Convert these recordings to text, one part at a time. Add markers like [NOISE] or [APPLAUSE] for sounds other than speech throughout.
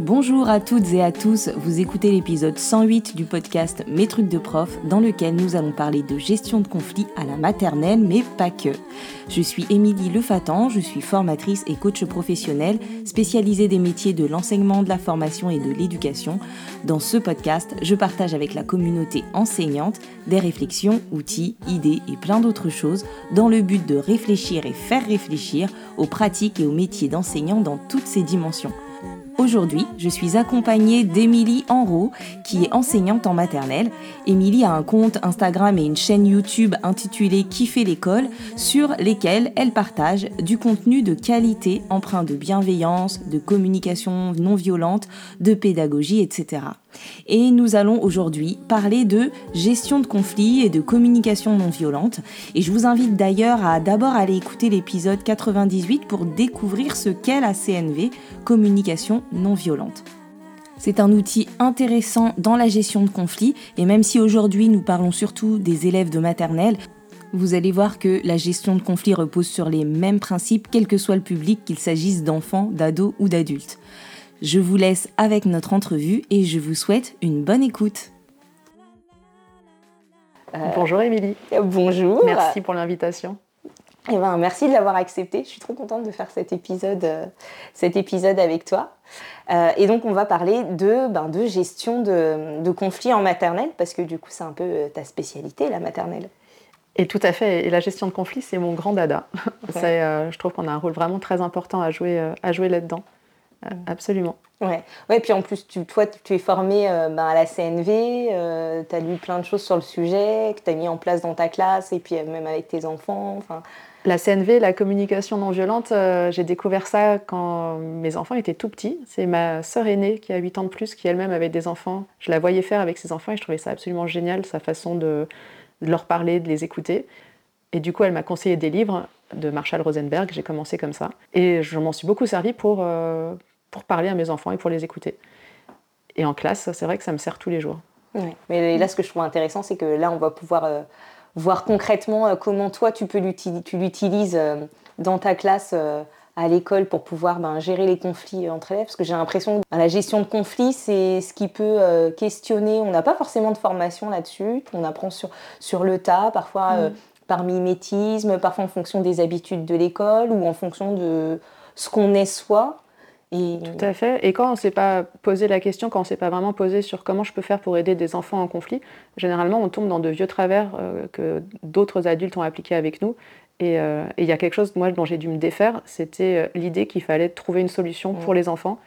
Bonjour à toutes et à tous, vous écoutez l'épisode 108 du podcast Mes trucs de prof dans lequel nous allons parler de gestion de conflits à la maternelle mais pas que. Je suis Émilie Lefatan, je suis formatrice et coach professionnelle spécialisée des métiers de l'enseignement, de la formation et de l'éducation. Dans ce podcast, je partage avec la communauté enseignante des réflexions, outils, idées et plein d'autres choses dans le but de réfléchir et faire réfléchir aux pratiques et aux métiers d'enseignant dans toutes ses dimensions. Aujourd'hui, je suis accompagnée d'Émilie Enrault, qui est enseignante en maternelle. Émilie a un compte Instagram et une chaîne YouTube intitulée Kiffer l'école, sur lesquels elle partage du contenu de qualité empreint de bienveillance, de communication non violente, de pédagogie, etc. Et nous allons aujourd'hui parler de gestion de conflits et de communication non violente. Et je vous invite d'ailleurs à d'abord aller écouter l'épisode 98 pour découvrir ce qu'est la CNV, communication non violente. C'est un outil intéressant dans la gestion de conflits et même si aujourd'hui nous parlons surtout des élèves de maternelle, vous allez voir que la gestion de conflits repose sur les mêmes principes quel que soit le public, qu'il s'agisse d'enfants, d'ados ou d'adultes. Je vous laisse avec notre entrevue et je vous souhaite une bonne écoute. Euh, bonjour Émilie. Bonjour. Merci pour l'invitation. Eh ben, merci de l'avoir accepté. Je suis trop contente de faire cet épisode, euh, cet épisode avec toi. Euh, et donc, on va parler de, ben, de gestion de, conflits en maternelle, parce que du coup, c'est un peu ta spécialité, la maternelle. Et tout à fait. Et la gestion de conflits, c'est mon grand dada. je trouve qu'on a un rôle vraiment très important à jouer, à jouer là-dedans. Euh, absolument. Ouais. ouais, puis en plus, tu, toi, tu es formé euh, ben, à la CNV, euh, tu as lu plein de choses sur le sujet, que tu as mis en place dans ta classe et puis même avec tes enfants. La CNV, la communication non violente, j'ai découvert ça quand mes enfants étaient tout petits. C'est ma sœur aînée qui a 8 ans de plus, qui elle-même avait des enfants. Je la voyais faire avec ses enfants et je trouvais ça absolument génial, sa façon de, de leur parler, de les écouter. Et du coup, elle m'a conseillé des livres de Marshall Rosenberg. J'ai commencé comme ça. Et je m'en suis beaucoup servi pour, pour parler à mes enfants et pour les écouter. Et en classe, c'est vrai que ça me sert tous les jours. Mais là, ce que je trouve intéressant, c'est que là, on va pouvoir euh, voir concrètement euh, comment toi, tu peux l'utilises euh, dans ta classe à l'école pour pouvoir ben, gérer les conflits entre élèves. Parce que j'ai l'impression que la gestion de conflits, c'est ce qui peut questionner. On n'a pas forcément de formation là-dessus. On apprend sur, sur le tas, parfois mm. par mimétisme, parfois en fonction des habitudes de l'école ou en fonction de ce qu'on est soi. Tout à fait. Et quand on ne s'est pas posé la question, quand on ne s'est pas vraiment posé sur comment je peux faire pour aider des enfants en conflit, généralement on tombe dans de vieux travers euh, que d'autres adultes ont appliqués avec nous. Euh, et il y a quelque chose moi, dont j'ai dû me défaire, c'était euh, l'idée qu'il fallait trouver une solution pour mm. les enfants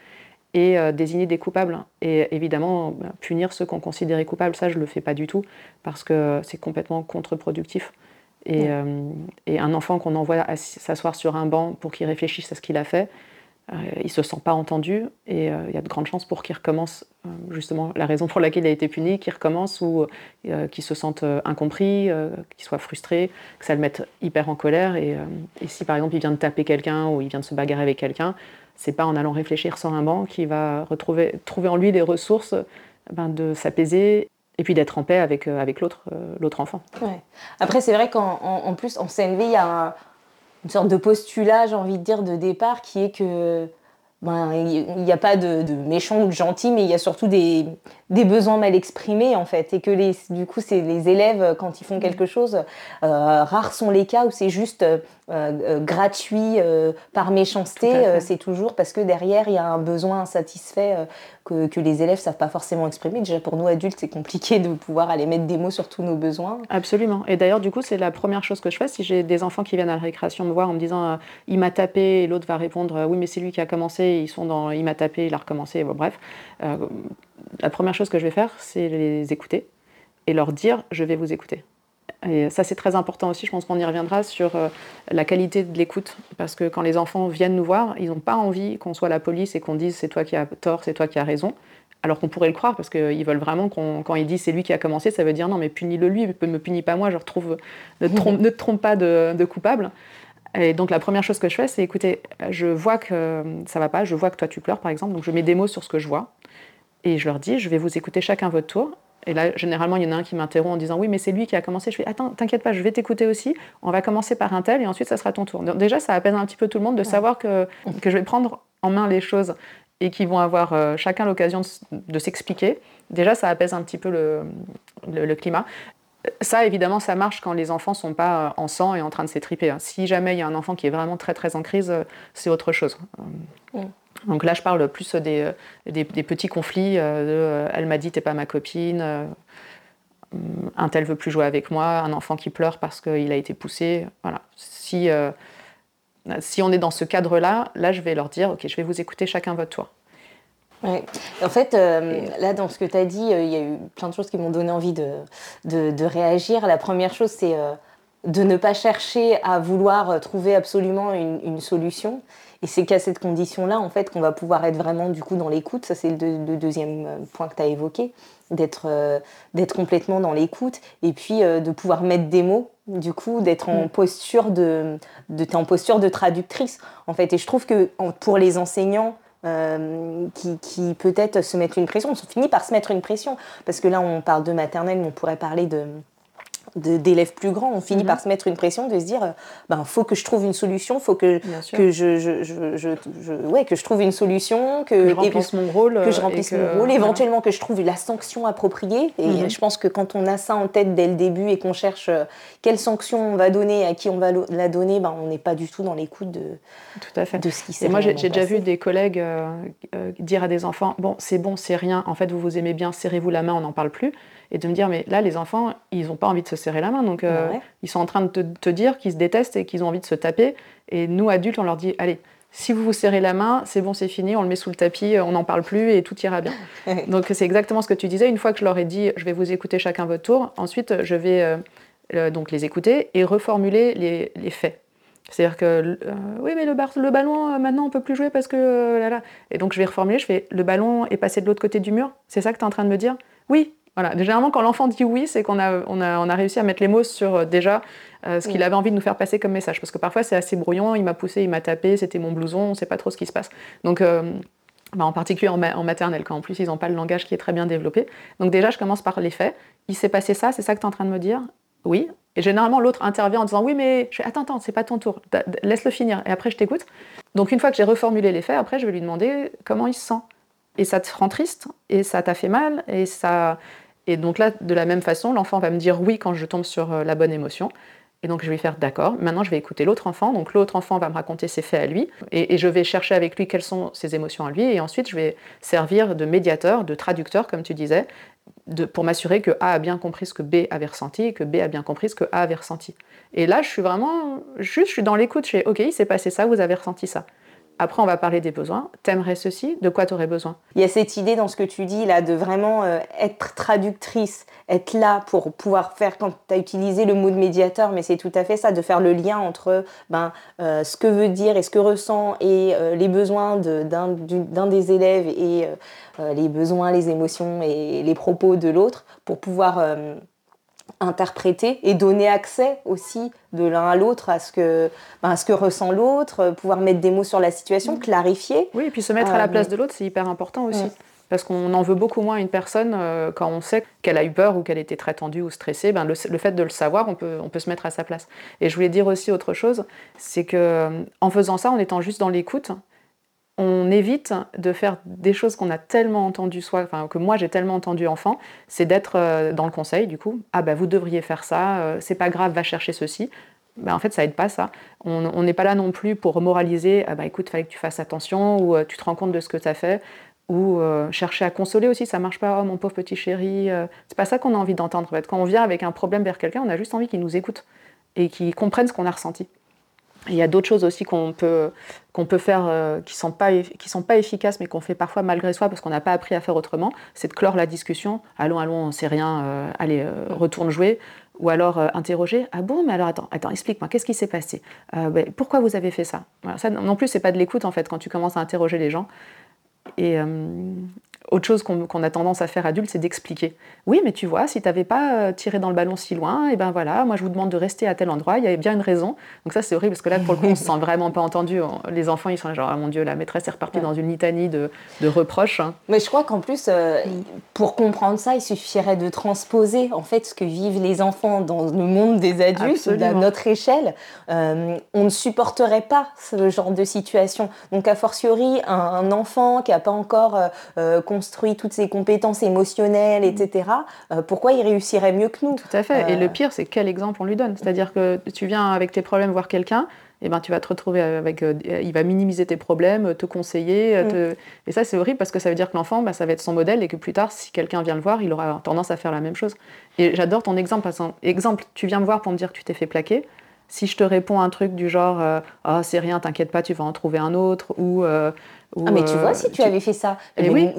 et désigner des coupables. Et évidemment, bah, punir ceux qu'on considérait coupables, ça je ne le fais pas du tout parce que c'est complètement contre-productif. Et, mm. et, un enfant qu'on envoie s'asseoir sur un banc pour qu'il réfléchisse à ce qu'il a fait, il ne se sent pas entendu et euh, il y a de grandes chances pour qu'il recommence euh, justement la raison pour laquelle il a été puni, qu'il recommence ou qu'il se sente incompris, qu'il soit frustré, que ça le mette hyper en colère. Et, si par exemple il vient de taper quelqu'un ou il vient de se bagarrer avec quelqu'un, c'est pas en allant réfléchir sur un banc qu'il va retrouver, trouver en lui les ressources ben, de s'apaiser et puis d'être en paix avec, avec l'autre, enfant. Après, c'est vrai qu'en plus, en CNV, il une sorte de postulat, j'ai envie de dire, de départ, qui est que ben, il n'y a pas de, méchant ou de gentil, mais il y a surtout des, besoins mal exprimés en fait, et que les, du coup c'est les élèves quand ils font quelque chose, euh, rares sont les cas où c'est juste euh, euh, gratuit par méchanceté, c'est toujours parce que derrière il y a un besoin insatisfait que, les élèves savent pas forcément exprimer. Déjà pour nous adultes, c'est compliqué de pouvoir aller mettre des mots sur tous nos besoins. Absolument. Et d'ailleurs, du coup, c'est la première chose que je fais. Si j'ai des enfants qui viennent à la récréation me voir en me disant euh, il m'a tapé, et l'autre va répondre euh, oui, mais c'est lui qui a commencé, ils sont dans il m'a tapé, il a recommencé. bref, euh, la première chose que je vais faire, c'est les écouter et leur dire je vais vous écouter. Et ça, c'est très important aussi, je pense qu'on y reviendra sur euh, la qualité de l'écoute. Parce que quand les enfants viennent nous voir, ils n'ont pas envie qu'on soit la police et qu'on dise c'est toi qui as tort, c'est toi qui as raison. Alors qu'on pourrait le croire, parce qu'ils veulent vraiment qu'on, quand ils disent c'est lui qui a commencé, ça veut dire non, mais punis-le lui, ne me punis pas moi, je retrouve, ne, te trompe, [LAUGHS] ne te trompe pas de, coupable. Et donc la première chose que je fais, c'est écoutez, je vois que ça va pas, je vois que toi tu pleures par exemple, donc je mets des mots sur ce que je vois. Et je leur dis, je vais vous écouter chacun votre tour. Et là, généralement, il y en a un qui m'interrompt en disant Oui, mais c'est lui qui a commencé. Je fais Attends, t'inquiète pas, je vais t'écouter aussi. On va commencer par un tel et ensuite, ça sera ton tour. Donc, déjà, ça apaise un petit peu tout le monde de savoir que, que je vais prendre en main les choses et qui vont avoir chacun l'occasion de, s'expliquer, déjà ça apaise un petit peu le, climat. Ça, évidemment, ça marche quand les enfants ne sont pas en sang et en train de s'étriper. Hein. Si jamais il y a un enfant qui est vraiment très très en crise, c'est autre chose. Mm. Donc là, je parle plus des, des, petits conflits. de, elle m'a dit, t'es pas ma copine un tel veut plus jouer avec moi, un enfant qui pleure parce qu'il a été poussé. Voilà. Si, euh, si on est dans ce cadre-là, là, je vais leur dire, OK, je vais vous écouter chacun votre tour. Ouais. En fait, euh, là, dans ce que tu as dit, euh, il y a eu plein de choses qui m'ont donné envie de, de, réagir. La première chose, c'est de ne pas chercher à vouloir trouver absolument une, une solution. Et c'est qu'à cette condition-là, en fait, qu'on va pouvoir être vraiment, du coup, dans l'écoute. Ça, c'est le, deuxième point que tu as évoqué d'être euh, d'être complètement dans l'écoute et puis euh, de pouvoir mettre des mots du coup d'être en mm. posture de, de en posture de traductrice en fait et je trouve que pour les enseignants euh, qui, qui peut-être se mettent une pression, on finit par se mettre une pression parce que là on parle de maternelle, mais on pourrait parler de d'élèves plus grands, on finit mhm. par se mettre une pression de se dire, ben faut que je trouve une solution, faut que que je, je, je, ouais, que je trouve une solution, que, je remplisse mon rôle, que je remplisse mon rôle, éventuellement que je trouve la sanction appropriée. Et mhm. je pense que quand on a ça en tête dès le début et qu'on cherche euh, quelle sanction on va donner, à qui on va la donner, ben on n'est pas du tout dans l'écoute de tout à fait de ce qui s'est. Moi j'ai déjà vu des collègues euh, euh, dire à des enfants, bon c'est bon c'est rien, en fait vous vous aimez bien, serrez-vous la main, on n'en parle plus et de me dire mais là les enfants ils n'ont pas envie de se serrer la main donc euh, ils sont en train de te, dire qu'ils se détestent et qu'ils ont envie de se taper et nous adultes on leur dit allez si vous vous serrez la main c'est bon c'est fini on le met sous le tapis on n'en parle plus et tout ira bien [LAUGHS] donc c'est exactement ce que tu disais une fois que je leur ai dit je vais vous écouter chacun votre tour ensuite je vais euh, euh, donc les écouter et reformuler les, les faits c'est-à-dire que oui, mais le, le ballon, maintenant, on peut plus jouer parce que là, là. Et donc, je vais reformuler. Je fais le ballon est passé de l'autre côté du mur. C'est ça que tu es en train de me dire? Oui, voilà. Généralement, quand l'enfant dit oui, c'est qu'on a, on a, on a, réussi à mettre les mots sur euh, déjà euh, ce qu'il avait envie de nous faire passer comme message. Parce que parfois, c'est assez brouillon, il m'a poussé, il m'a tapé, c'était mon blouson, on ne sait pas trop ce qui se passe. Donc, euh, bah, en particulier en, maternelle, quand en plus, ils n'ont pas le langage qui est très bien développé. Donc, déjà, je commence par les faits. Il s'est passé ça, c'est ça que tu es en train de me dire? Oui. Et généralement, l'autre intervient en disant Oui, mais je attends, attends, c'est pas ton tour, laisse-le finir. Et après, je t'écoute. Donc, une fois que j'ai reformulé les faits, après, je vais lui demander comment il se sent. Et ça te rend triste, et ça t'a fait mal, et ça et donc là, de la même façon, l'enfant va me dire oui quand je tombe sur euh, la bonne émotion. Et donc je vais faire d'accord. Maintenant, je vais écouter l'autre enfant. Donc l'autre enfant va me raconter ses faits à lui. Et, je vais chercher avec lui quelles sont ses émotions à lui. Et ensuite, je vais servir de médiateur, de traducteur, comme tu disais, pour m'assurer que A a bien compris ce que B avait ressenti et que B a bien compris ce que A avait ressenti. Et là, je suis vraiment juste, je suis dans l'écoute. Je fais OK, il s'est passé ça, vous avez ressenti ça. Après, on va parler des besoins. T'aimerais ceci? De quoi tu aurais besoin? Il y a cette idée dans ce que tu dis là de vraiment euh, être traductrice, être là pour pouvoir faire, quand tu as utilisé le mot de médiateur, mais c'est tout à fait ça, de faire le lien entre ben, euh, ce que veut dire et ce que ressent et euh, les besoins d'un des élèves et les besoins, les émotions et les propos de l'autre pour pouvoir interpréter et donner accès aussi de l'un à l'autre à ce que ben, ce que ressent l'autre, euh, pouvoir mettre des mots sur la situation, mm. clarifier. Oui, et puis se mettre à la euh, place de l'autre, c'est hyper important aussi. Parce qu'on en veut beaucoup moins à une personne euh, quand on sait qu'elle a eu peur ou qu'elle était très tendue ou stressée. Ben le, fait de le savoir, on peut, on peut se mettre à sa place. Et je voulais dire aussi autre chose, c'est que en faisant ça, en étant juste dans l'écoute, on évite de faire des choses qu'on a tellement entendues, soit, que moi j'ai tellement entendu enfant, c'est d'être euh, dans le conseil du coup. Ah ben vous devriez faire ça, euh, c'est pas grave, va chercher ceci. Ben, en fait, ça aide pas ça. On n'est pas là non plus pour moraliser, ah bah écoute, fallait que tu fasses attention, ou euh, tu te rends compte de ce que tu as fait, ou chercher à consoler aussi, ça marche pas, oh mon pauvre petit chéri. c'est pas ça qu'on a envie d'entendre. En fait. Quand on vient avec un problème vers quelqu'un, on a juste envie qu'il nous écoute et qu'il comprenne ce qu'on a ressenti. Il y a d'autres choses aussi qu'on peut, peut faire euh, qui ne sont, pas, sont pas efficaces, mais qu'on fait parfois malgré soi parce qu'on n'a pas appris à faire autrement. C'est de clore la discussion. Allons, allons, on ne sait rien, euh, allez, euh, retourne jouer. Ou alors interroger. Ah bon, mais alors attends, attends explique-moi, qu'est-ce qui s'est passé? Ben, Pourquoi vous avez fait ça, ça Non plus, c'est pas de l'écoute en fait quand tu commences à interroger les gens. Et autre chose qu'on a tendance à faire adulte, c'est d'expliquer. Oui, mais tu vois, si tu n'avais pas euh, tiré dans le ballon si loin, et eh ben voilà, moi je vous demande de rester à tel endroit, il y avait bien une raison. Donc ça c'est horrible parce que là pour le coup on se sent vraiment pas entendu. Les enfants ils sont genre ah mon dieu la maîtresse est repartie dans une litanie de, reproches. Hein. Mais je crois qu'en plus euh, pour comprendre ça il suffirait de transposer en fait ce que vivent les enfants dans le monde des adultes à notre échelle. Euh, on ne supporterait pas ce genre de situation. Donc a fortiori un, enfant qui n'a pas encore construit toutes ses compétences émotionnelles, etc., euh, pourquoi il réussirait mieux que nous? Tout à fait. Et le euh, pire, c'est quel exemple on lui donne? C'est-à-dire que tu viens avec tes problèmes voir quelqu'un, et eh ben, tu vas te retrouver avec. Euh, il va minimiser tes problèmes, te conseiller. Mm. Et ça, c'est horrible parce que ça veut dire que l'enfant, bah, ça va être son modèle et que plus tard, si quelqu'un vient le voir, il aura tendance à faire la même chose. Et j'adore ton exemple. Exemple, tu viens me voir pour me dire que tu t'es fait plaquer. Si je te réponds un truc du genre Ah, c'est rien, t'inquiète pas, tu vas en trouver un autre, ou ah, mais tu vois, si tu, avais fait ça. Eh oui.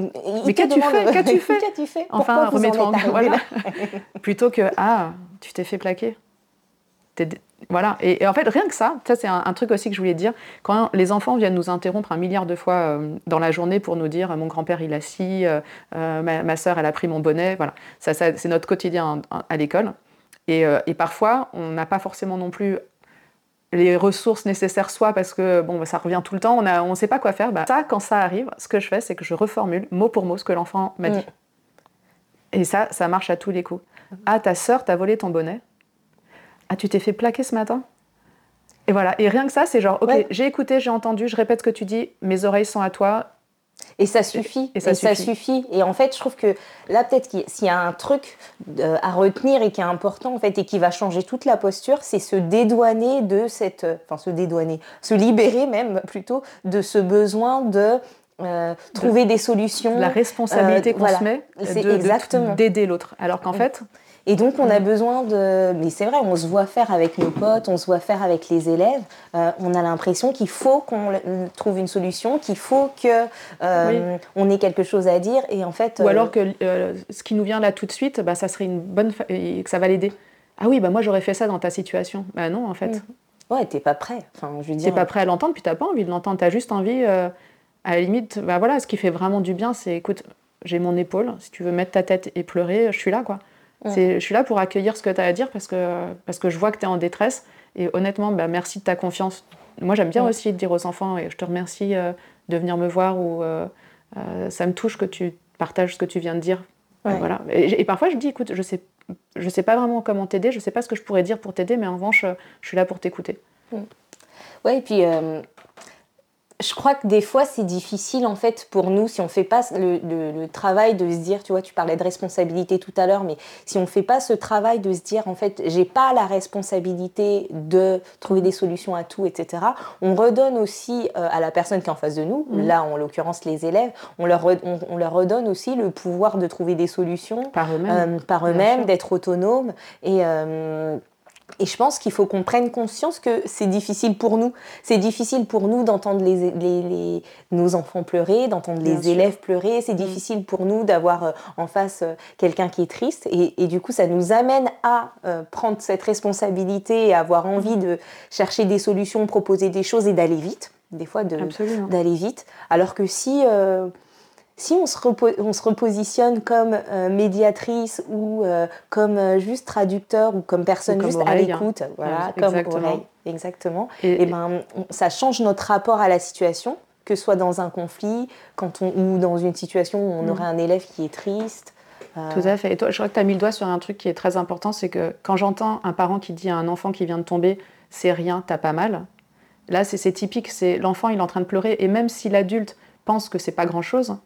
Mais qu'as-tu [LAUGHS] fait? Qu'as-tu fait, fait? Enfin, remets-toi en voilà. [LAUGHS] Plutôt que Ah, tu t'es fait plaquer. Voilà. Et, en fait, rien que ça, ça c'est un, truc aussi que je voulais dire. Quand les enfants viennent nous interrompre un milliard de fois euh, dans la journée pour nous dire Mon grand-père, il a scie, euh, euh, ma, ma soeur, elle a pris mon bonnet. Voilà. Ça, ça c'est notre quotidien à, l'école. Et, et, parfois, on n'a pas forcément non plus les ressources nécessaires soit parce que bon, bah, ça revient tout le temps, on ne on sait pas quoi faire. Bah, ça, quand ça arrive, ce que je fais, c'est que je reformule mot pour mot ce que l'enfant m'a dit. Et ça, ça marche à tous les coups. Ah, ta sœur t'a volé ton bonnet. Ah, tu t'es fait plaquer ce matin. Et voilà. Et rien que ça, c'est genre, ok, j'ai écouté, j'ai entendu, je répète ce que tu dis, mes oreilles sont à toi, et ça suffit. Et, ça, suffit. Et en fait, je trouve que là, peut-être s'il y a un truc euh, à retenir et qui est important, en fait, et qui va changer toute la posture, c'est se dédouaner de cette. Euh, enfin, se dédouaner, se libérer même plutôt de ce besoin de euh, trouver des solutions. La responsabilité qu'on se met d'aider l'autre. Alors qu'en fait, et donc, on a besoin de. Mais c'est vrai, on se voit faire avec nos potes, on se voit faire avec les élèves. Euh, on a l'impression qu'il faut qu'on trouve une solution, qu'il faut que euh, on ait quelque chose à dire. Et en fait. Ou alors euh, que ce qui nous vient là tout de suite, bah, ça serait une bonne. et que ça va l'aider. Ah oui, bah moi j'aurais fait ça dans ta situation. Bah non, en fait. Mm. Ouais, t'es pas prêt. Enfin, je veux dire. T'es pas prêt à l'entendre, puis t'as pas envie de l'entendre. T'as juste envie. à la limite, bah voilà, ce qui fait vraiment du bien, c'est écoute, j'ai mon épaule. Si tu veux mettre ta tête et pleurer, je suis là, quoi. Je suis là pour accueillir ce que tu as à dire parce que, parce que je vois que tu es en détresse. Et honnêtement, bah, merci de ta confiance. Moi, j'aime bien aussi dire aux enfants, et je te remercie euh, de venir me voir, ou euh, euh, ça me touche que tu partages ce que tu viens de dire. Voilà. Et, parfois, je dis, écoute, je sais, je sais pas vraiment comment t'aider, je sais pas ce que je pourrais dire pour t'aider, mais en revanche, je suis là pour t'écouter. Ouais, et puis je crois que des fois c'est difficile en fait pour nous si on fait pas le, travail de se dire tu vois tu parlais de responsabilité tout à l'heure mais si on fait pas ce travail de se dire en fait j'ai pas la responsabilité de trouver des solutions à tout etc on redonne aussi euh, à la personne qui est en face de nous mmh. là en l'occurrence les élèves on leur, on, leur redonne aussi le pouvoir de trouver des solutions par eux-mêmes. euh, par eux-mêmes d'être autonomes et euh, et je pense qu'il faut qu'on prenne conscience que c'est difficile pour nous. C'est difficile pour nous d'entendre les, nos enfants pleurer, d'entendre les élèves pleurer. C'est mm. difficile pour nous d'avoir euh, en face euh, quelqu'un qui est triste. Et, du coup, ça nous amène à euh, prendre cette responsabilité et avoir envie mm. de chercher des solutions, proposer des choses et d'aller vite. Des fois, d'aller vite. Alors que si si on se, repositionne comme euh, médiatrice ou euh, comme euh, juste traducteur ou comme personne juste à l'écoute, voilà, comme exactement. exactement, et, ben, ça change notre rapport à la situation, que ce soit dans un conflit quand on, ou dans une situation où on mm. aurait un élève qui est triste. Tout à fait. Et toi, je crois que tu as mis le doigt sur un truc qui est très important, c'est que quand j'entends un parent qui dit à un enfant qui vient de tomber, c'est rien, t'as pas mal, là c'est typique, c'est l'enfant il est en train de pleurer, et même si l'adulte pense que c'est pas grand-chose,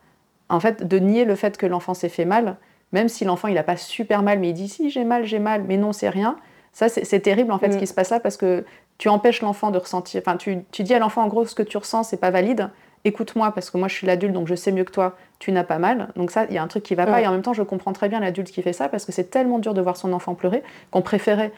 en fait, de nier le fait que l'enfant s'est fait mal, même si l'enfant il n'a pas super mal, mais il dit si j'ai mal, j'ai mal, mais non c'est rien. Ça c'est terrible en fait ce mm. qui se passe là parce que tu empêches l'enfant de ressentir. Enfin, tu, dis à l'enfant en gros ce que tu ressens c'est pas valide. Écoute-moi parce que moi je suis l'adulte donc je sais mieux que toi. Tu n'as pas mal. Donc ça il y a un truc qui va pas et en même temps je comprends très bien l'adulte qui fait ça parce que c'est tellement dur de voir son enfant pleurer qu'on préférait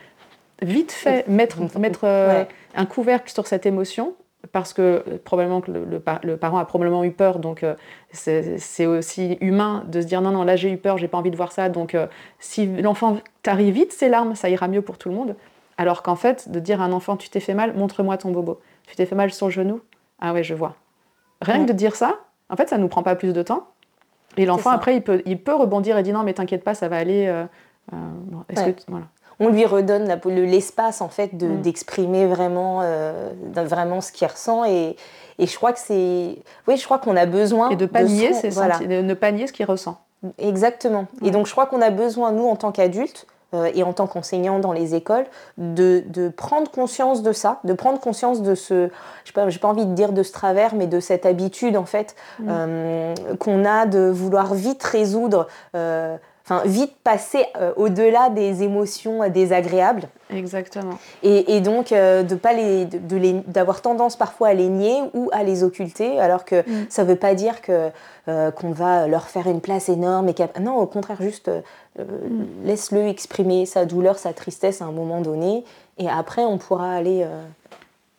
vite fait mettre, mettre euh, un couvercle sur cette émotion parce que probablement que le, parent a probablement eu peur, donc euh, c'est aussi humain de se dire non, non, là j'ai eu peur, j'ai pas envie de voir ça, donc euh, si l'enfant t'arrive vite ses larmes, ça ira mieux pour tout le monde. Alors qu'en fait, de dire à un enfant tu t'es fait mal, montre-moi ton bobo. Tu t'es fait mal sur le genou? Ah ouais, je vois. Rien que de dire ça, en fait, ça nous prend pas plus de temps. Et l'enfant, après, il peut, il peut rebondir et dire non, mais t'inquiète pas, ça va aller. Euh, voilà. On lui redonne l'espace en fait mm. d'exprimer vraiment, euh, vraiment ce qu'il ressent et, et, je crois que c'est, oui, je crois qu'on a besoin et de pas nier, voilà. de ne pas nier ce qu'il ressent. Exactement. Et donc je crois qu'on a besoin nous en tant qu'adultes euh, et en tant qu'enseignant dans les écoles, de, de, prendre conscience de ça, de prendre conscience de ce, je n'ai pas, pas, envie de dire de ce travers, mais de cette habitude en fait mm. euh, qu'on a de vouloir vite résoudre. Euh, enfin vite passer au-delà des émotions désagréables. Exactement. Et, et donc de pas les, d'avoir tendance parfois à les nier ou à les occulter, alors que mm. ça ne veut pas dire que qu'on va leur faire une place énorme et non, au contraire juste euh, laisse-le exprimer sa douleur, sa tristesse à un moment donné, et après on pourra aller. Euh,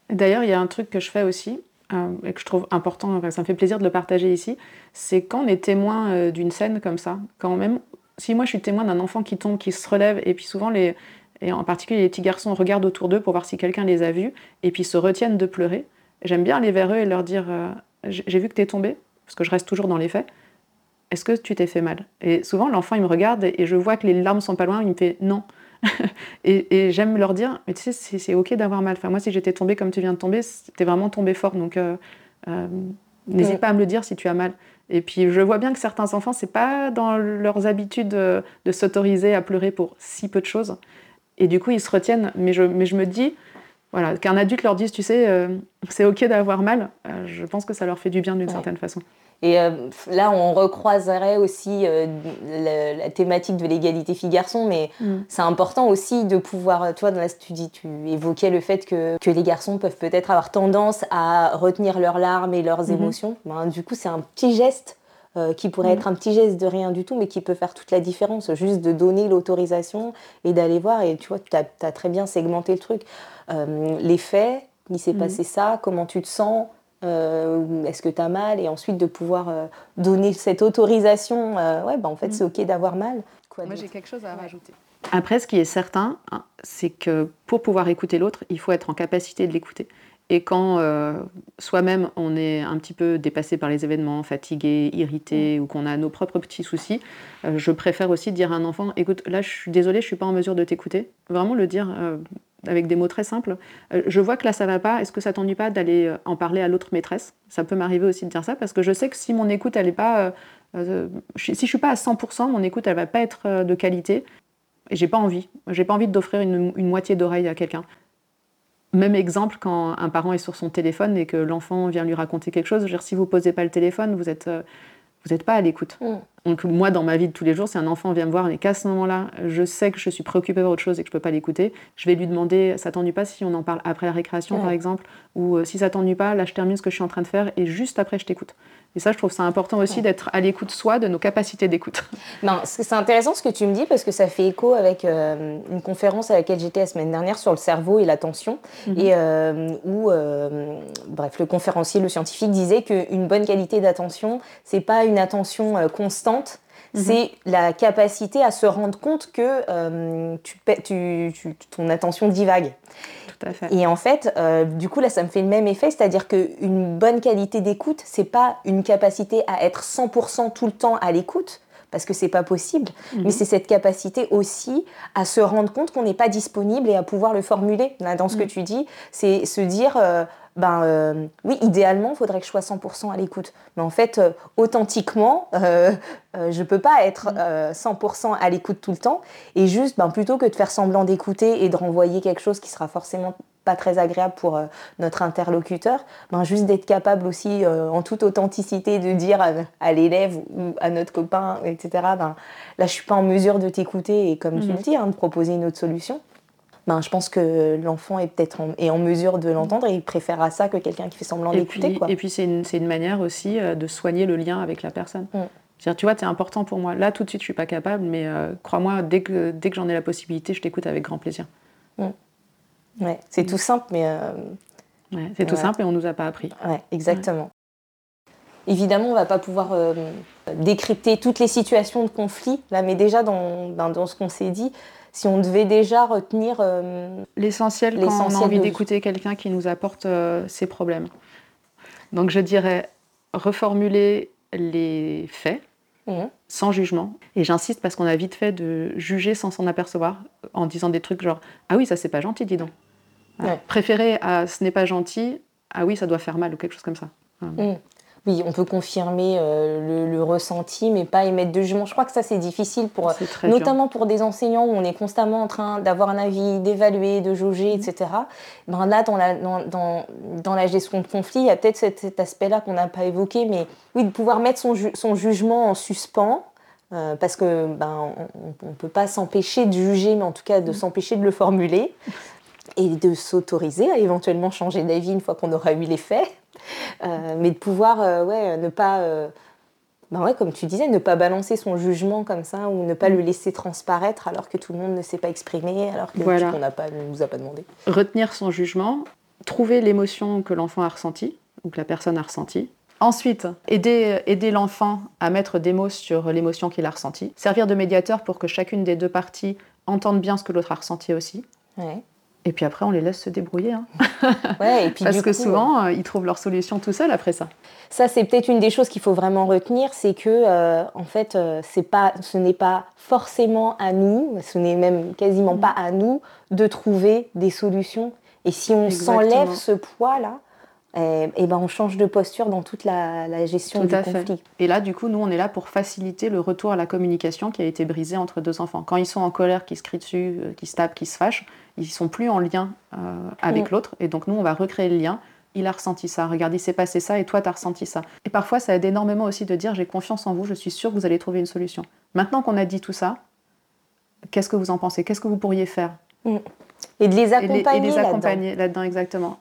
D'ailleurs, il y a un truc que je fais aussi, euh, et que je trouve important, ça me fait plaisir de le partager ici, c'est quand on est témoin d'une scène comme ça, quand même, si moi je suis témoin d'un enfant qui tombe, qui se relève, et puis souvent les, et en particulier les petits garçons regardent autour d'eux pour voir si quelqu'un les a vus, et puis se retiennent de pleurer, j'aime bien aller vers eux et leur dire j'ai vu que tu es tombé, parce que je reste toujours dans les faits, est-ce que tu t'es fait mal? Et souvent, l'enfant, il me regarde et je vois que les larmes sont pas loin, il me fait non. [LAUGHS] et, j'aime leur dire, mais tu sais, c'est ok d'avoir mal. Enfin, moi, si j'étais tombée comme tu viens de tomber, c'était vraiment tombé fort. Donc, euh, euh, n'hésite pas à me le dire si tu as mal. Et puis, je vois bien que certains enfants, c'est pas dans leurs habitudes de, s'autoriser à pleurer pour si peu de choses. Et du coup, ils se retiennent. Mais je, mais je me dis, voilà, qu'un adulte leur dise, tu sais, euh, c'est ok d'avoir mal, je pense que ça leur fait du bien d'une certaine façon. Et euh, là, on recroiserait aussi euh, la, thématique de l'égalité filles-garçons, mais mm. c'est important aussi de pouvoir, toi, dans la tu, tu évoquais le fait que, que les garçons peuvent peut-être avoir tendance à retenir leurs larmes et leurs mm-hmm. émotions. Ben, du coup, c'est un petit geste euh, qui pourrait mm. être un petit geste de rien du tout, mais qui peut faire toute la différence, juste de donner l'autorisation et d'aller voir. Et tu vois, tu as, très bien segmenté le truc. Les faits, il s'est mm. passé ça, comment tu te sens euh, est-ce que tu as mal Et ensuite de pouvoir euh, donner cette autorisation, euh, ouais, bah, en fait, mm. c'est OK d'avoir mal. Moi, j'ai quelque chose à rajouter. Après, ce qui est certain, hein, c'est que pour pouvoir écouter l'autre, il faut être en capacité de l'écouter. Et quand soi-même on est un petit peu dépassé par les événements, fatigué, irrité, mm. ou qu'on a nos propres petits soucis, je préfère aussi dire à un enfant écoute, là je suis désolée, je suis pas en mesure de t'écouter. Vraiment le dire avec des mots très simples. Euh, je vois que là, ça va pas. Est-ce que ça t'ennuie pas d'aller euh, en parler à l'autre maîtresse? Ça peut m'arriver aussi de dire ça parce que je sais que si mon écoute, elle est pas, euh, si je suis pas à 100%, mon écoute, elle va pas être de qualité. Et j'ai pas envie. J'ai pas envie d'offrir une, moitié d'oreille à quelqu'un. Même exemple quand un parent est sur son téléphone et que l'enfant vient lui raconter quelque chose. Je veux dire, si vous posez pas le téléphone, vous êtes vous n'êtes pas à l'écoute. Mm. Donc moi, dans ma vie de tous les jours, si un enfant vient me voir et qu'à ce moment-là, je sais que je suis préoccupée par autre chose et que je ne peux pas l'écouter, je vais lui demander, ça t'ennuie pas si on en parle après la récréation, par exemple, ou euh, si ça t'ennuie pas, là, je termine ce que je suis en train de faire et juste après, je t'écoute. Et ça, je trouve ça important aussi d'être à l'écoute soi, de nos capacités d'écoute. [LAUGHS] c'est intéressant ce que tu me dis parce que ça fait écho avec euh, une conférence à laquelle j'étais la semaine dernière sur le cerveau et l'attention, mhm. et euh, où, euh, bref, le conférencier, le scientifique disait qu'une bonne qualité d'attention, c'est pas une attention constante, mhm. c'est la capacité à se rendre compte que tu, ton attention divague. Et en fait, euh, du coup, là, ça me fait le même effet, c'est-à-dire qu'une bonne qualité d'écoute, c'est pas une capacité à être 100% tout le temps à l'écoute, parce que c'est pas possible, mhm. mais c'est cette capacité aussi à se rendre compte qu'on n'est pas disponible et à pouvoir le formuler. dans ce que mhm. tu dis, c'est se dire. Euh, ben euh, oui, idéalement, il faudrait que je sois 100% à l'écoute. Mais en fait, euh, authentiquement, euh, je ne peux pas être 100% à l'écoute tout le temps. Et juste, ben, plutôt que de faire semblant d'écouter et de renvoyer quelque chose qui sera forcément pas très agréable pour notre interlocuteur, ben, juste d'être capable aussi, en toute authenticité, de dire à, l'élève ou à notre copain, etc., ben, là, je ne suis pas en mesure de t'écouter et comme tu mhm. le dis, hein, de proposer une autre solution. Ben, je pense que l'enfant est peut-être en, est en mesure de l'entendre et il préférera ça que quelqu'un qui fait semblant d'écouter. Et puis c'est une, une, manière aussi euh, de soigner le lien avec la personne. Mm. dire tu vois, tu es important pour moi. Là, tout de suite, je suis pas capable, mais euh, crois-moi, dès que, dès que j'en ai la possibilité, je t'écoute avec grand plaisir. Ouais, c'est tout simple, mais. Euh, ouais, c'est tout simple et on nous a pas appris. Ouais, exactement. Évidemment, on va pas pouvoir décrypter toutes les situations de conflit, là, mais déjà dans, ben, dans ce qu'on s'est dit, si on devait déjà retenir euh, l'essentiel quand on a envie d'écouter quelqu'un qui nous apporte euh, ses problèmes. Donc je dirais reformuler les faits, mmh. sans jugement. Et j'insiste parce qu'on a vite fait de juger sans s'en apercevoir en disant des trucs genre Ah oui, ça c'est pas gentil, dis donc. Préférer à ce n'est pas gentil, ah oui, ça doit faire mal ou quelque chose comme ça. Mmh. Oui, on peut confirmer euh, le, ressenti, mais pas émettre de jugement. Je crois que ça, c'est difficile, pour, notamment pour des enseignants où on est constamment en train d'avoir un avis, d'évaluer, de jauger, etc. Ben là, dans la, dans, dans, la gestion de conflit, il y a peut-être cet, aspect-là qu'on n'a pas évoqué, mais oui, de pouvoir mettre son, son jugement en suspens. Euh, parce que ben, on ne peut pas s'empêcher de juger, mais en tout cas de mm. s'empêcher de le formuler [LAUGHS] et de s'autoriser à éventuellement changer d'avis une fois qu'on aura eu les faits. [LAUGHS] Euh, mais de pouvoir euh, ouais, ne pas, euh, ben ouais, comme tu disais, ne pas balancer son jugement comme ça ou ne pas le laisser transparaître alors que tout le monde ne s'est pas exprimé, alors que voilà. qu'on ne nous a pas demandé. Retenir son jugement, trouver l'émotion que l'enfant a ressentie ou que la personne a ressentie. Ensuite, aider, aider l'enfant à mettre des mots sur l'émotion qu'il a ressentie. Servir de médiateur pour que chacune des deux parties entende bien ce que l'autre a ressenti aussi. Ouais. Et puis après, on les laisse se débrouiller. Hein. [LAUGHS] Ouais, et puis Parce que souvent, euh, ils trouvent leur solution tout seuls après ça. Ça, c'est peut-être une des choses qu'il faut vraiment retenir, c'est que, euh, en fait, euh, pas, ce n'est pas forcément à nous, ce n'est même quasiment pas à nous de trouver des solutions. Et si on s'enlève ce poids-là, et, eh ben on change de posture dans toute la, gestion du conflit. Et là, du coup, nous, on est là pour faciliter le retour à la communication qui a été brisée entre deux enfants. Quand ils sont en colère, qui se crient dessus, qui se tapent, qui se fâchent, ils sont plus en lien euh, avec l'autre. Et donc nous, on va recréer le lien. Il a ressenti ça, regardez, c'est passé ça, et toi, tu as ressenti ça. Et parfois, ça aide énormément aussi de dire, j'ai confiance en vous, je suis sûre que vous allez trouver une solution. Maintenant qu'on a dit tout ça, qu'est-ce que vous en pensez? Qu'est-ce que vous pourriez faire? Mm. Et de les accompagner, et les, accompagner là-dedans. exactement.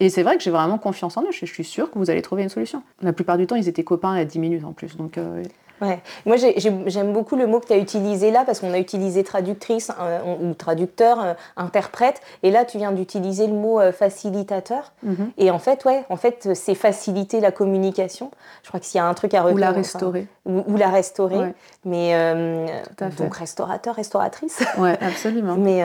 Et c'est vrai que j'ai vraiment confiance en eux, je, suis sûre que vous allez trouver une solution. La plupart du temps, ils étaient copains à 10 minutes en plus. Donc, euh, Ouais. Moi, j'aime beaucoup le mot que tu as utilisé là, parce qu'on a utilisé traductrice euh, ou traducteur, euh, interprète, et là, tu viens d'utiliser le mot euh, facilitateur. Mhm. Et en fait, ouais, en fait, c'est faciliter la communication. Je crois que s'il y a un truc à retenir... Ou la restaurer. ou, la restaurer. Mais donc restaurateur, restauratrice. [LAUGHS] Ouais, absolument. mais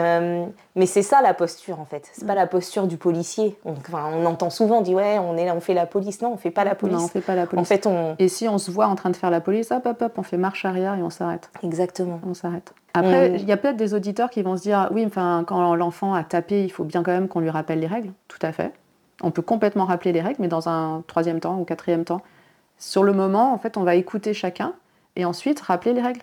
mais c'est ça la posture en fait. C'est pas la posture du policier. On, enfin, on entend souvent dit ouais, on est là, on fait la police. Non, on fait pas la police. Non, on fait pas la police. En fait, on. Et si on se voit en train de faire la police, hop, hop, hop, on fait marche arrière et on s'arrête. Exactement. On s'arrête. Après, il y a peut-être des auditeurs qui vont se dire oui, enfin, quand l'enfant a tapé, il faut bien quand même qu'on lui rappelle les règles. Tout à fait. On peut complètement rappeler les règles, mais dans un troisième temps ou quatrième temps. Sur le moment, en fait, on va écouter chacun et ensuite rappeler les règles.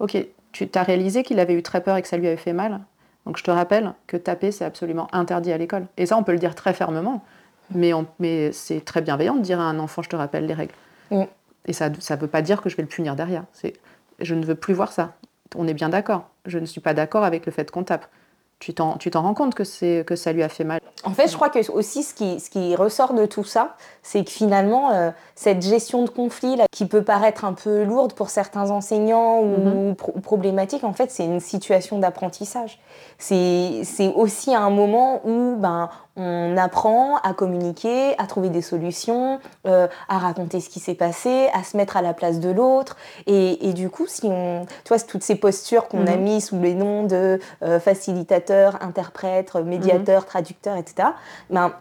Ok, tu as réalisé qu'il avait eu très peur et que ça lui avait fait mal. Donc je te rappelle que taper, c'est absolument interdit à l'école. Et ça, on peut le dire très fermement, mais, mais c'est très bienveillant de dire à un enfant, je te rappelle les règles. Mm. Et ça ne veut pas dire que je vais le punir derrière. Je ne veux plus voir ça. On est bien d'accord. Je ne suis pas d'accord avec le fait qu'on tape tu t'en, rends compte que, que ça lui a fait mal. En fait, je crois que aussi ce qui, ce qui ressort de tout ça, c'est que finalement, euh, cette gestion de conflit là, qui peut paraître un peu lourde pour certains enseignants ou, mhm. problématique, en fait, c'est une situation d'apprentissage. C'est, aussi un moment où ben, on apprend à communiquer, à trouver des solutions, euh, à raconter ce qui s'est passé, à se mettre à la place de l'autre. Et, du coup, si on, tu vois, toutes ces postures qu'on a mhm. mises sous les noms de euh, facilitateur, interprète, médiateur, mhm. traducteur, etc. Ben,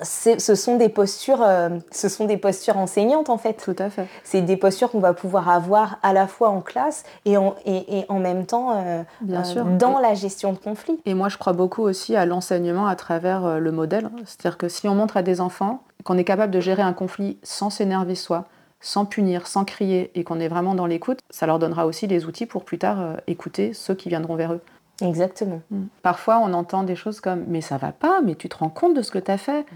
ce sont des postures, euh, ce sont des postures enseignantes en fait. Tout à fait. C'est des postures qu'on va pouvoir avoir à la fois en classe et en, et, en même temps euh, Bien sûr. Euh, dans la gestion de conflits. Et moi, je crois beaucoup aussi à l'enseignement à travers le modèle. C'est-à-dire que si on montre à des enfants qu'on est capable de gérer un conflit sans s'énerver soi, sans punir, sans crier, et qu'on est vraiment dans l'écoute, ça leur donnera aussi les outils pour plus tard écouter ceux qui viendront vers eux. Exactement. Mm. Parfois, on entend des choses comme Mais ça va pas, mais tu te rends compte de ce que tu as fait.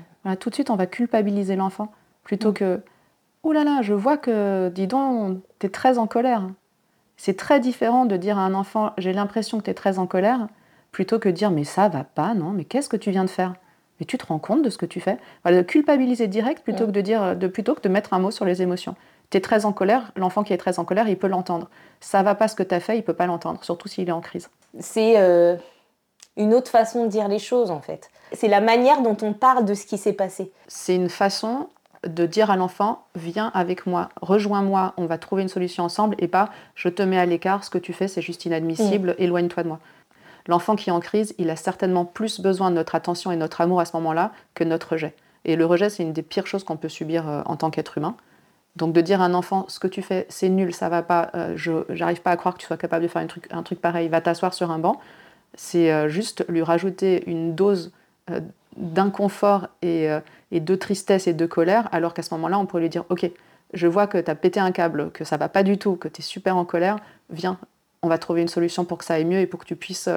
tout de suite, on va culpabiliser l'enfant. Plutôt mm. que Oh là là, je vois que, dis donc, tu es très en colère. C'est très différent de dire à un enfant J'ai l'impression que tu es très en colère, plutôt que de dire Mais ça va pas, non, mais qu'est-ce que tu viens de faire? Mais tu te rends compte de ce que tu fais? Voilà, De culpabiliser direct plutôt, que de dire, de, plutôt que de mettre un mot sur les émotions tu es très en colère, l'enfant qui est très en colère, il peut l'entendre. Ça va pas ce que tu as fait, il peut pas l'entendre, surtout s'il est en crise. C'est euh, une autre façon de dire les choses en fait. C'est la manière dont on parle de ce qui s'est passé. C'est une façon de dire à l'enfant viens avec moi, rejoins-moi, on va trouver une solution ensemble et pas je te mets à l'écart, ce que tu fais c'est juste inadmissible, mm. éloigne-toi de moi. L'enfant qui est en crise, il a certainement plus besoin de notre attention et notre amour à ce moment-là que notre rejet. Et le rejet, c'est une des pires choses qu'on peut subir euh, en tant qu'être humain. Donc de dire à un enfant, ce que tu fais, c'est nul, ça va pas, euh, je n'arrive pas à croire que tu sois capable de faire un truc, pareil, va t'asseoir sur un banc, c'est euh, juste lui rajouter une dose euh, d'inconfort et, et, de tristesse et de colère, alors qu'à ce moment-là, on pourrait lui dire, ok, je vois que tu as pété un câble, que ça va pas du tout, que tu es super en colère, viens, on va trouver une solution pour que ça aille mieux et pour que tu puisses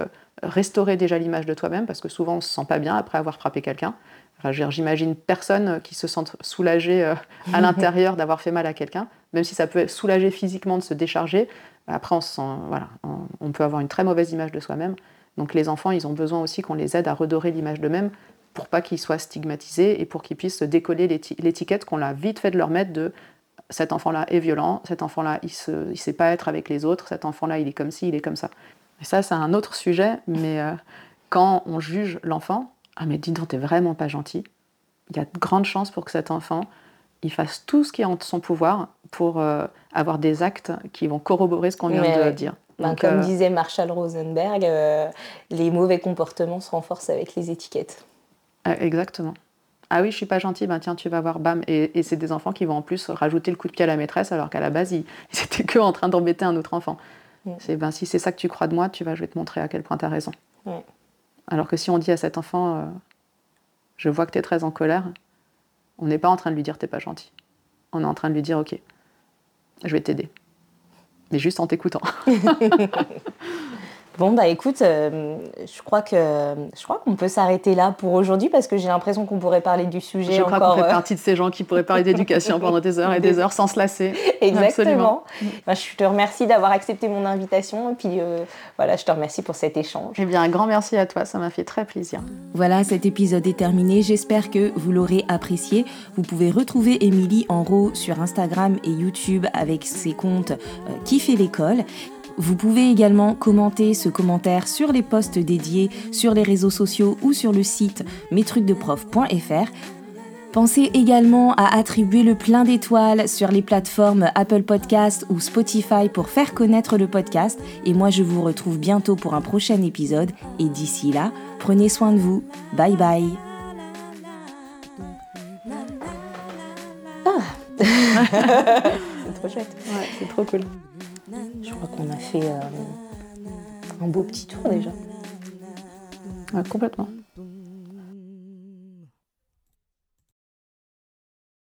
restaurer déjà l'image de toi-même, parce que souvent on se sent pas bien après avoir frappé quelqu'un. J'imagine personne qui se sente soulagé euh, à [LAUGHS] l'intérieur d'avoir fait mal à quelqu'un, même si ça peut soulager physiquement de se décharger. Après, on, sent, voilà, on, peut avoir une très mauvaise image de soi-même. Donc les enfants, ils ont besoin aussi qu'on les aide à redorer l'image d'eux-mêmes pour pas qu'ils soient stigmatisés et pour qu'ils puissent décoller l'étiquette qu'on a vite fait de leur mettre de cet enfant-là est violent, cet enfant-là, il ne sait pas être avec les autres, cet enfant-là, il est comme ci, il est comme ça. Et ça, c'est un autre sujet, mais euh, quand on juge l'enfant, ah mais dis donc, t'es vraiment pas gentil. Il y a de grandes chances pour que cet enfant il fasse tout ce qui est en son pouvoir pour euh, avoir des actes qui vont corroborer ce qu'on vient de dire. Ben, comme euh, disait Marshall Rosenberg, euh, les mauvais comportements se renforcent avec les étiquettes. exactement. Ah oui, je suis pas gentil, ben tiens, tu vas voir, bam. Et, c'est des enfants qui vont en plus rajouter le coup de pied à la maîtresse, alors qu'à la base, [LAUGHS] ils, étaient que en train d'embêter un autre enfant. Mm. C'est ben si c'est ça que tu crois de moi, tu vas, je vais te montrer à quel point tu as raison. Alors que si on dit à cet enfant, euh, je vois que tu es très en colère, on n'est pas en train de lui dire t'es pas gentil. On est en train de lui dire ok, je vais t'aider. Mais juste en t'écoutant. [LAUGHS] [LAUGHS] Bon, bah écoute, euh, je crois que je crois qu'on peut s'arrêter là pour aujourd'hui parce que j'ai l'impression qu'on pourrait parler du sujet je encore. Je crois qu'on fait euh, partie de ces gens qui pourraient parler d'éducation [LAUGHS] pendant des heures et des heures sans se lasser. Exactement. Bah, je te remercie d'avoir accepté mon invitation et puis euh, voilà, je te remercie pour cet échange. Eh bien, un grand merci à toi, ça m'a fait très plaisir. Voilà, cet épisode est terminé. J'espère que vous l'aurez apprécié. Vous pouvez retrouver Émilie en row sur Instagram et YouTube avec ses comptes Qui fait l'école vous pouvez également commenter ce commentaire sur les posts dédiés sur les réseaux sociaux ou sur le site mestrucsdeprof.fr. Pensez également à attribuer le plein d'étoiles sur les plateformes Apple Podcast ou Spotify pour faire connaître le podcast. Et moi, je vous retrouve bientôt pour un prochain épisode. Et d'ici là, prenez soin de vous. Bye bye. Ah. [LAUGHS] c'est trop chouette. c'est trop cool. Je crois qu'on a fait euh, un beau petit tour déjà. complètement.